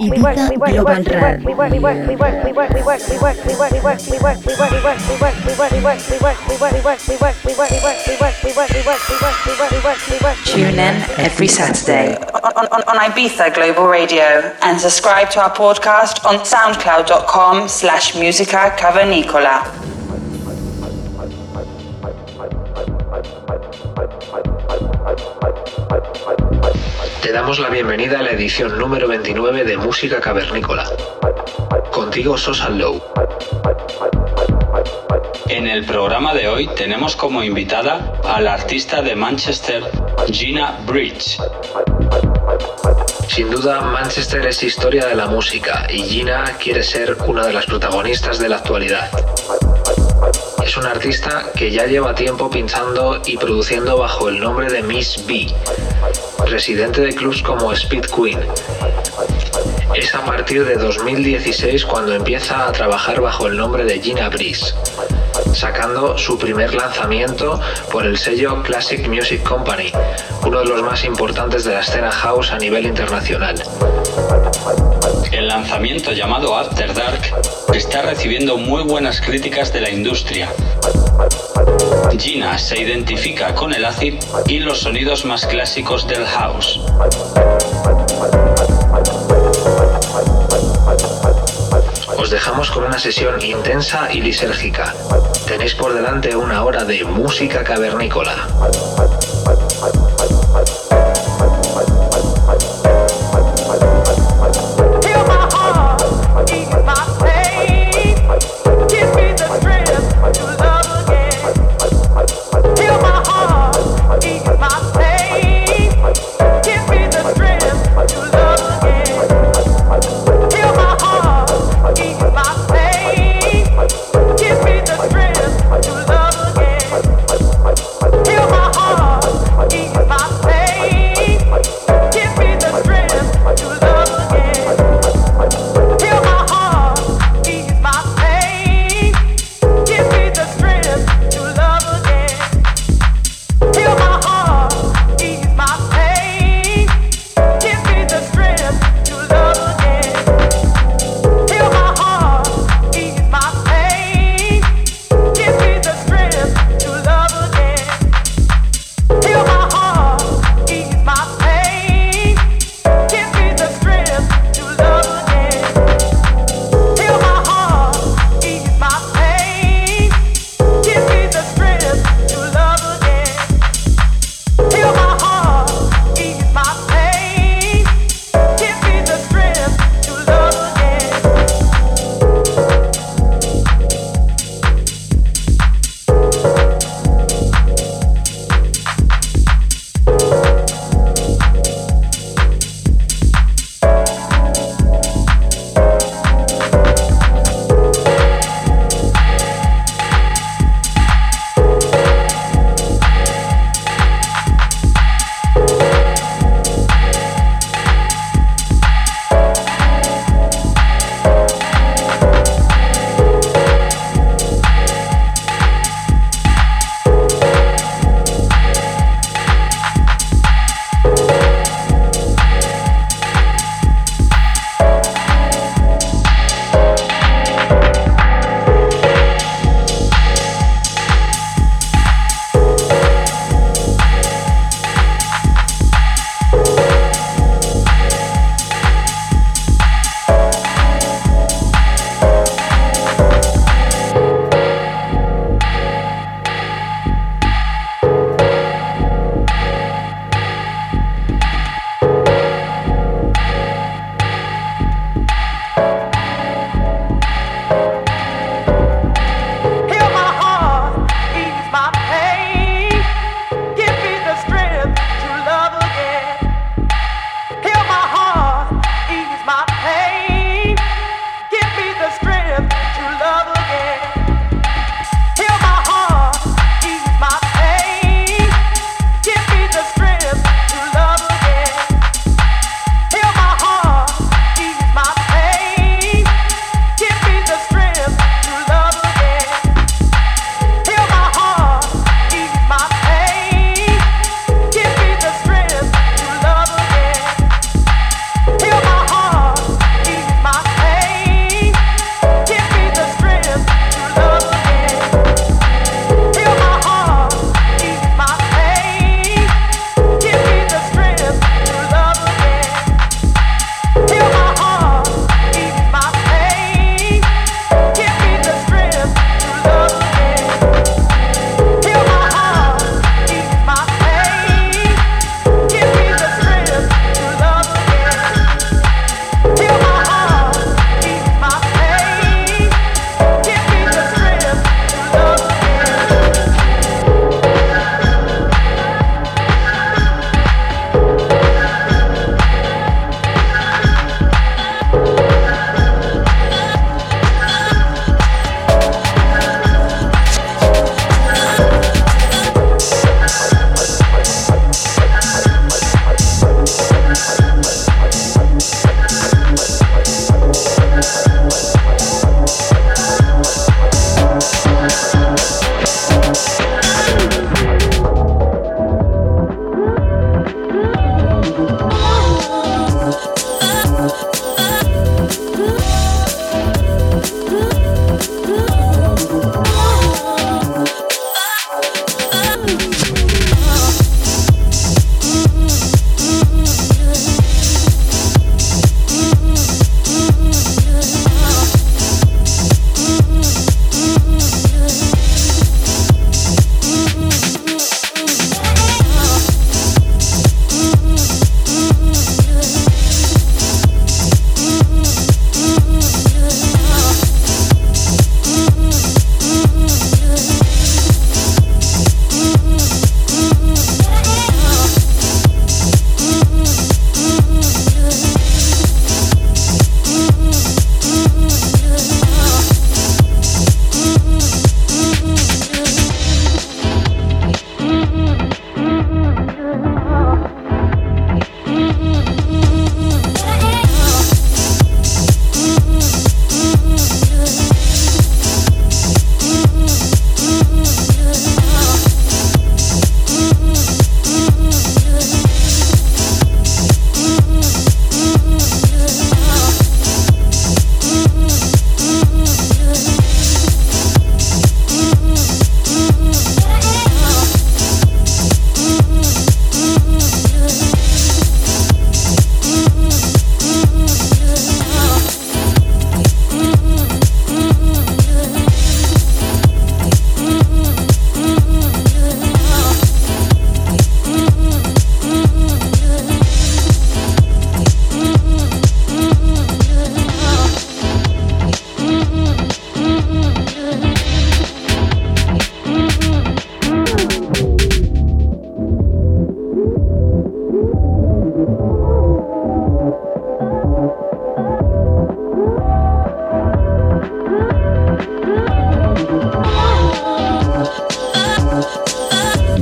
Ibiza Global Tune in every Saturday on, on, on Ibiza Global Radio and subscribe to our podcast on soundcloud.com slash musica cavernicola. Damos la bienvenida a la edición número 29 de Música Cavernícola. Contigo Sosa Low. En el programa de hoy tenemos como invitada a la artista de Manchester, Gina Bridge. Sin duda, Manchester es historia de la música y Gina quiere ser una de las protagonistas de la actualidad. Es una artista que ya lleva tiempo pinchando y produciendo bajo el nombre de Miss B, residente de clubs como Speed Queen. Es a partir de 2016 cuando empieza a trabajar bajo el nombre de Gina Breeze, sacando su primer lanzamiento por el sello Classic Music Company, uno de los más importantes de la escena house a nivel internacional. El lanzamiento llamado After Dark está recibiendo muy buenas críticas de la industria. Gina se identifica con el acid y los sonidos más clásicos del house. Os dejamos con una sesión intensa y lisérgica. Tenéis por delante una hora de música cavernícola.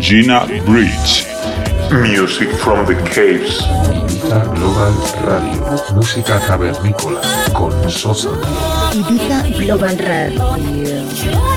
Gina Bridge. Music from the caves. Ibiza Global Radio, música cavernícola con Sosa. Ibiza Global Radio.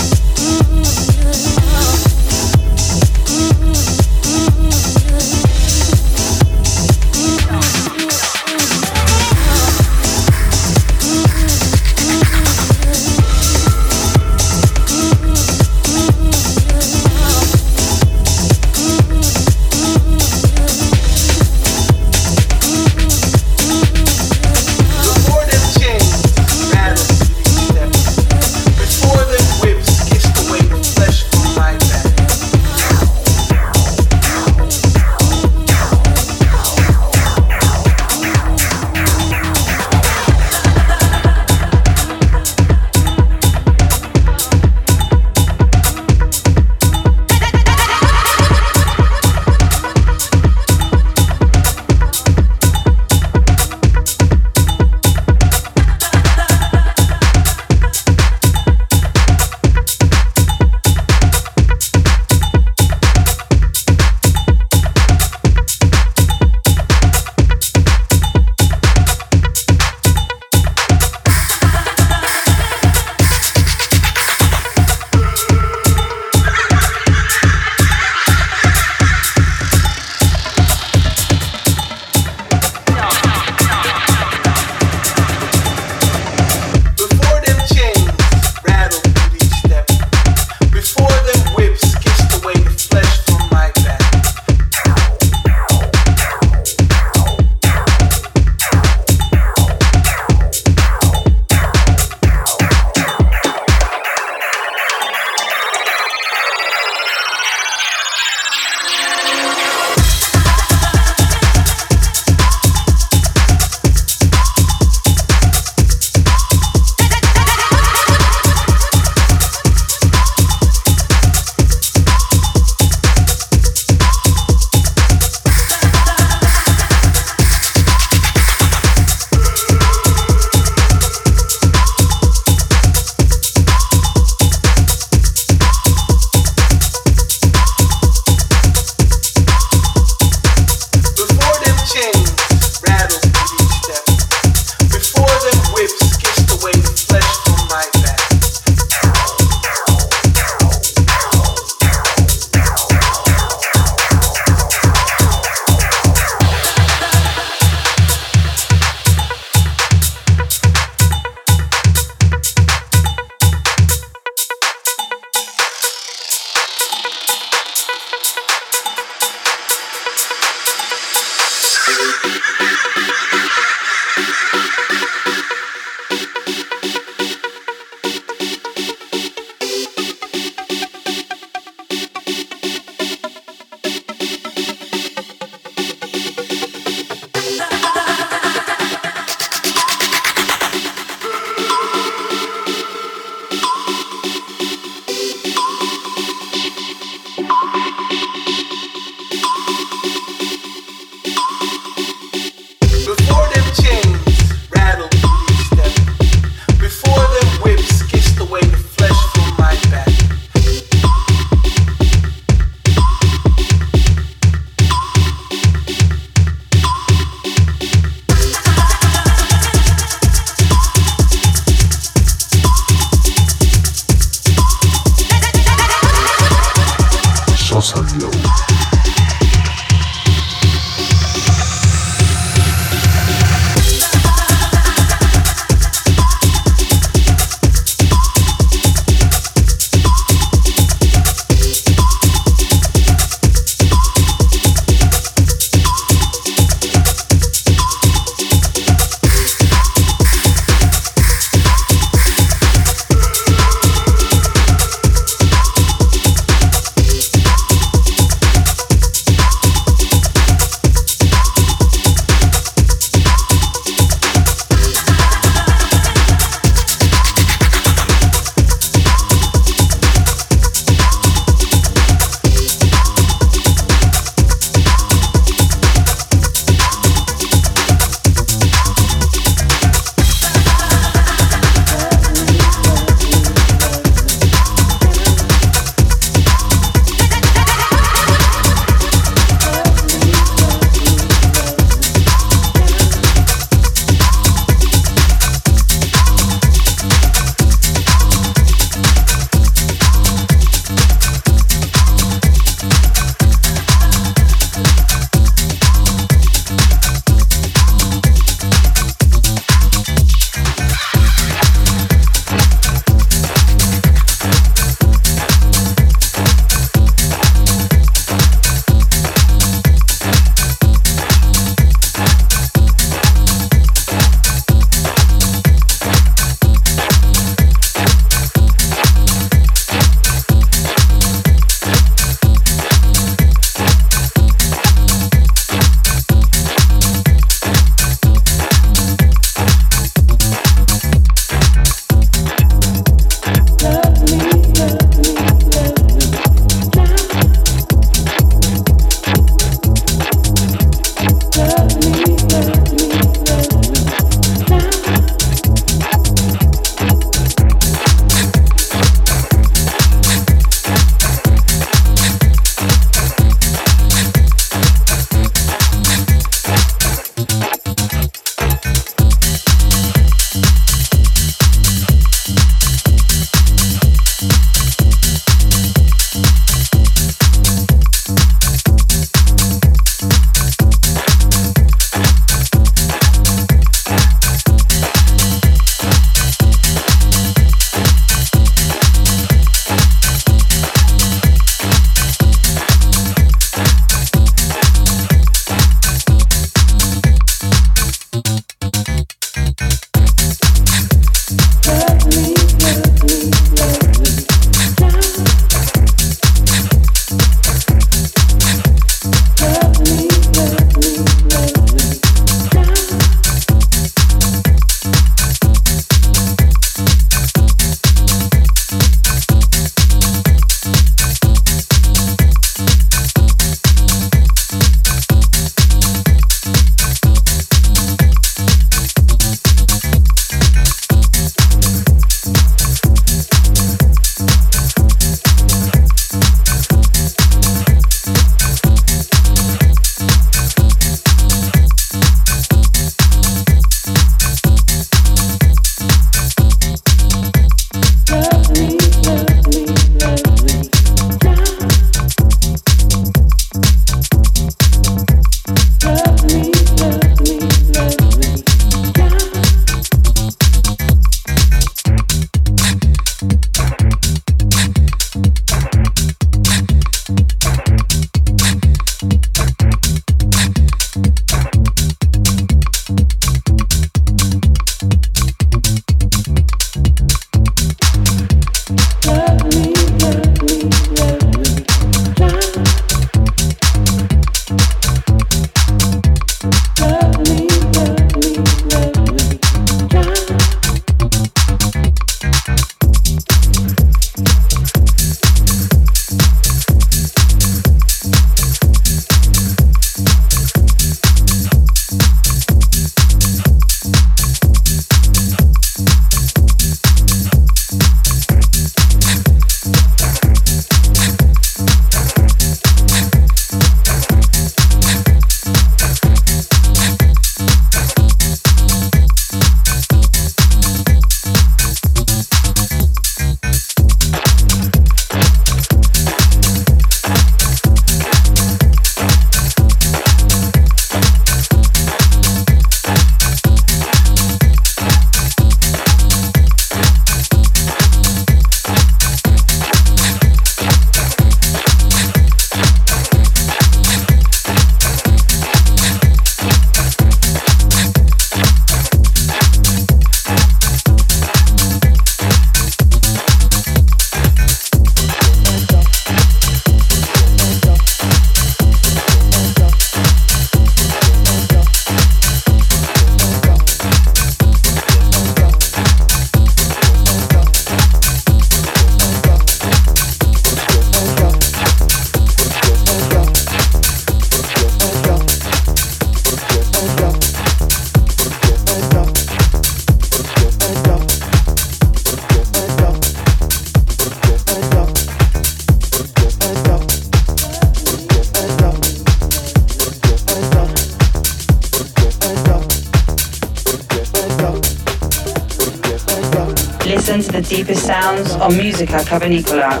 On Musica Cavernicola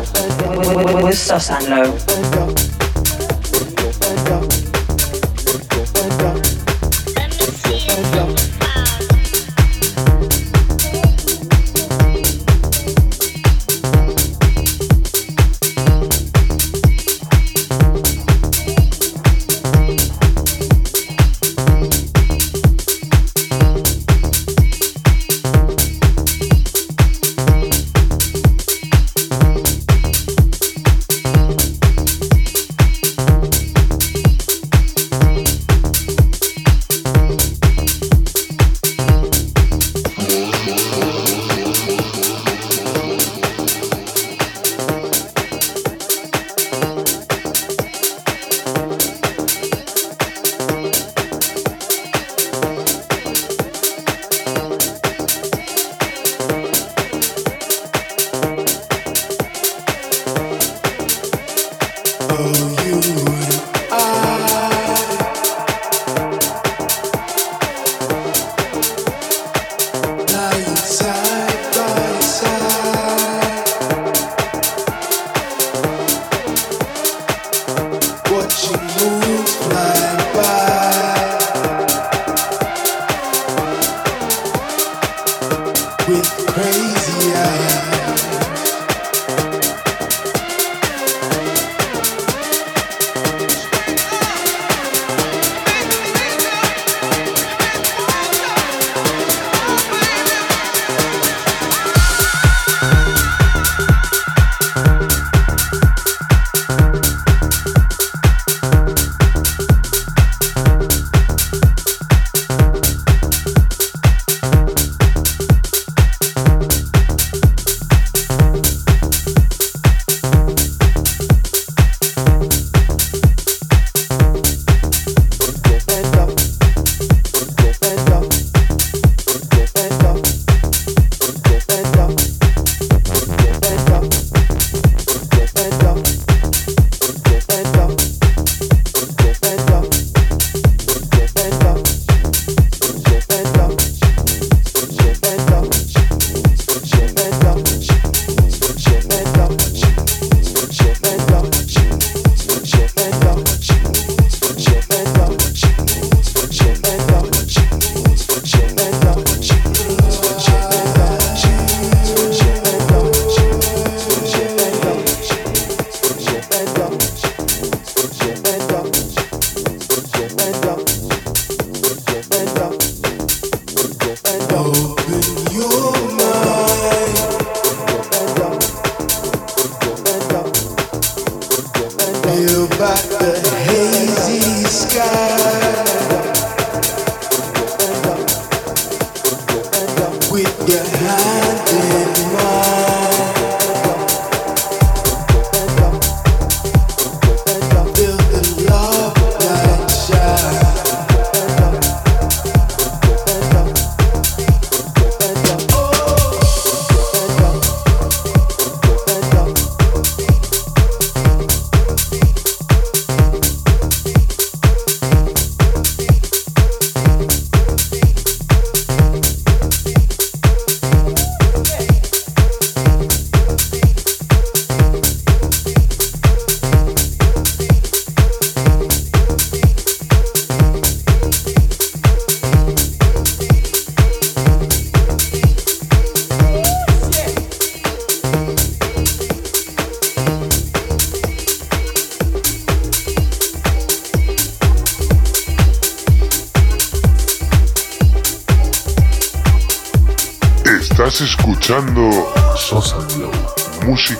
with Sosanlo.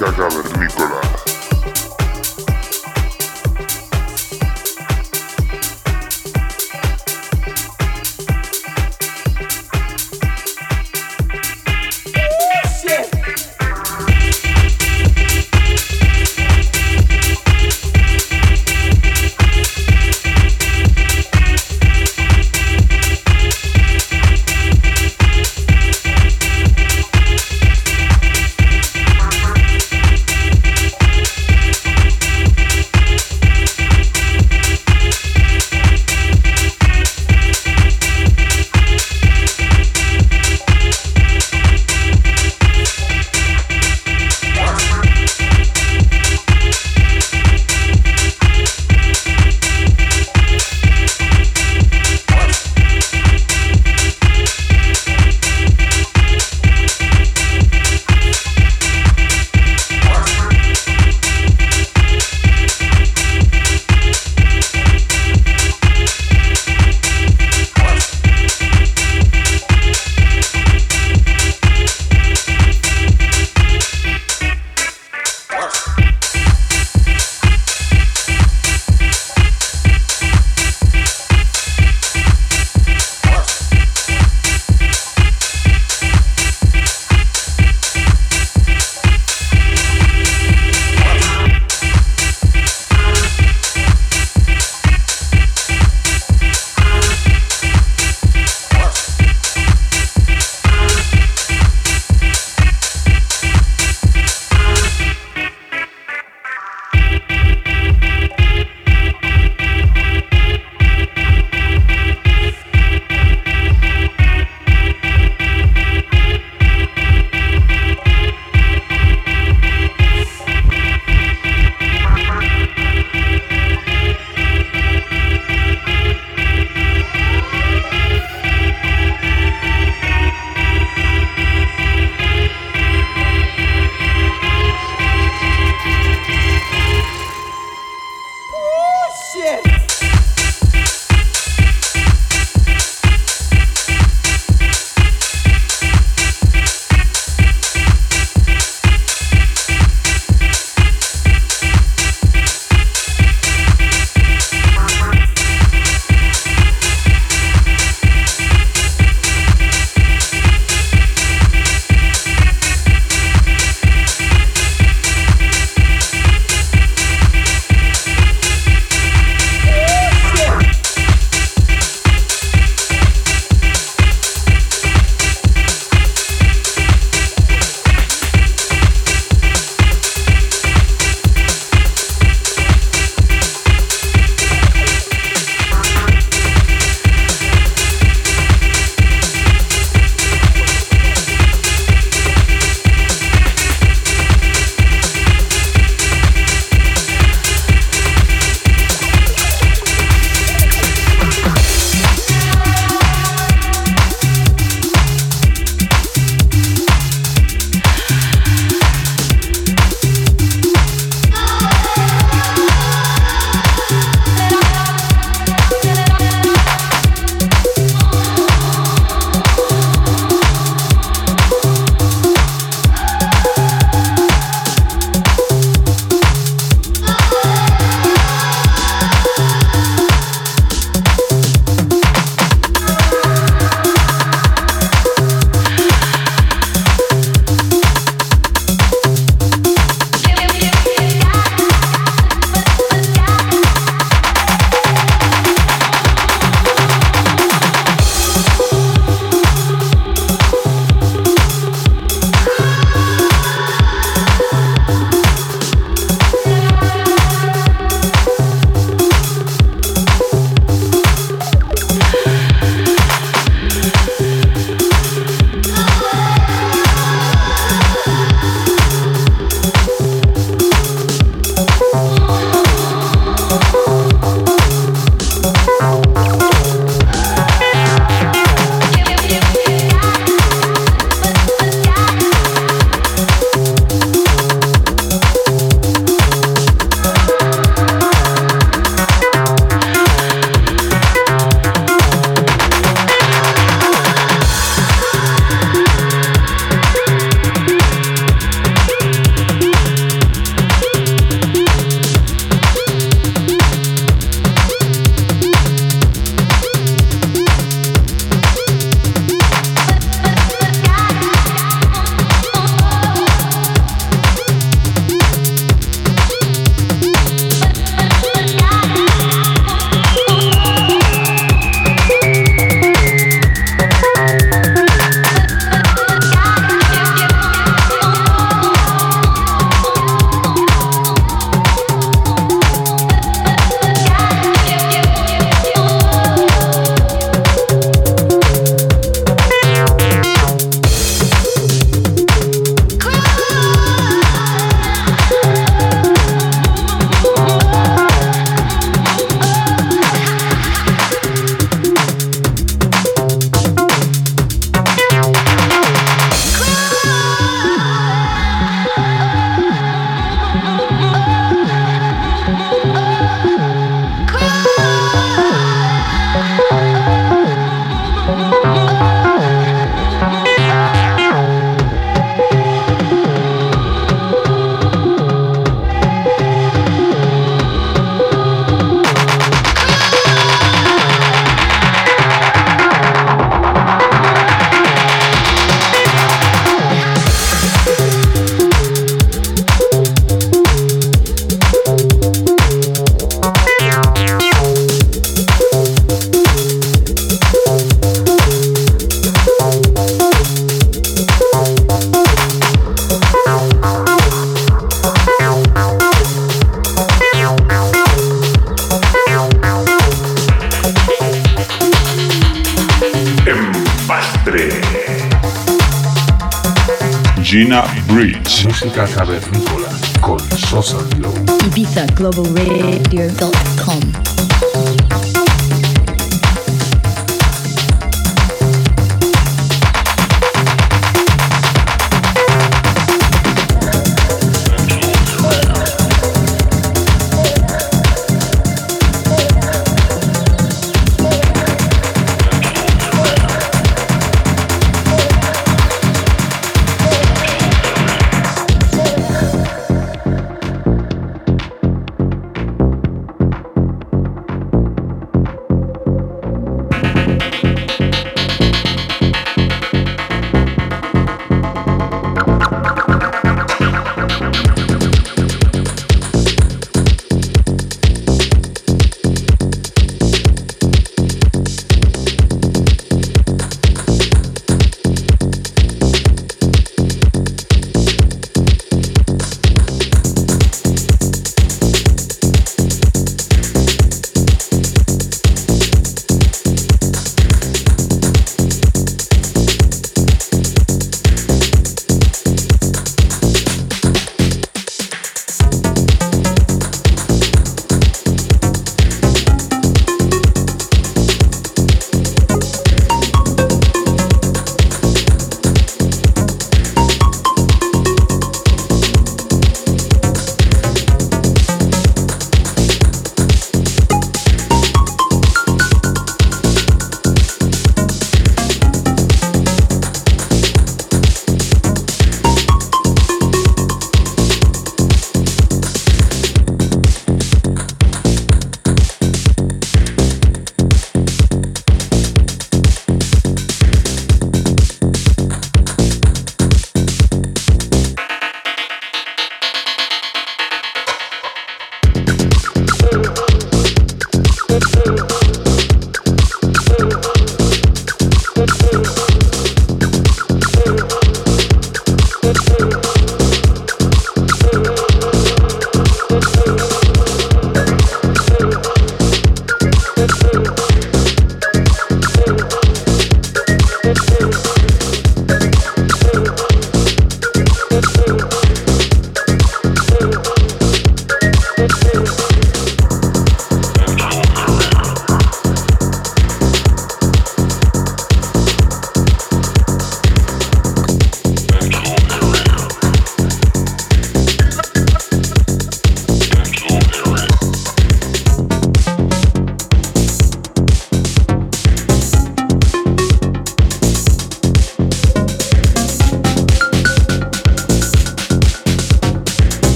Música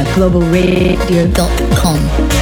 Globalradio.com.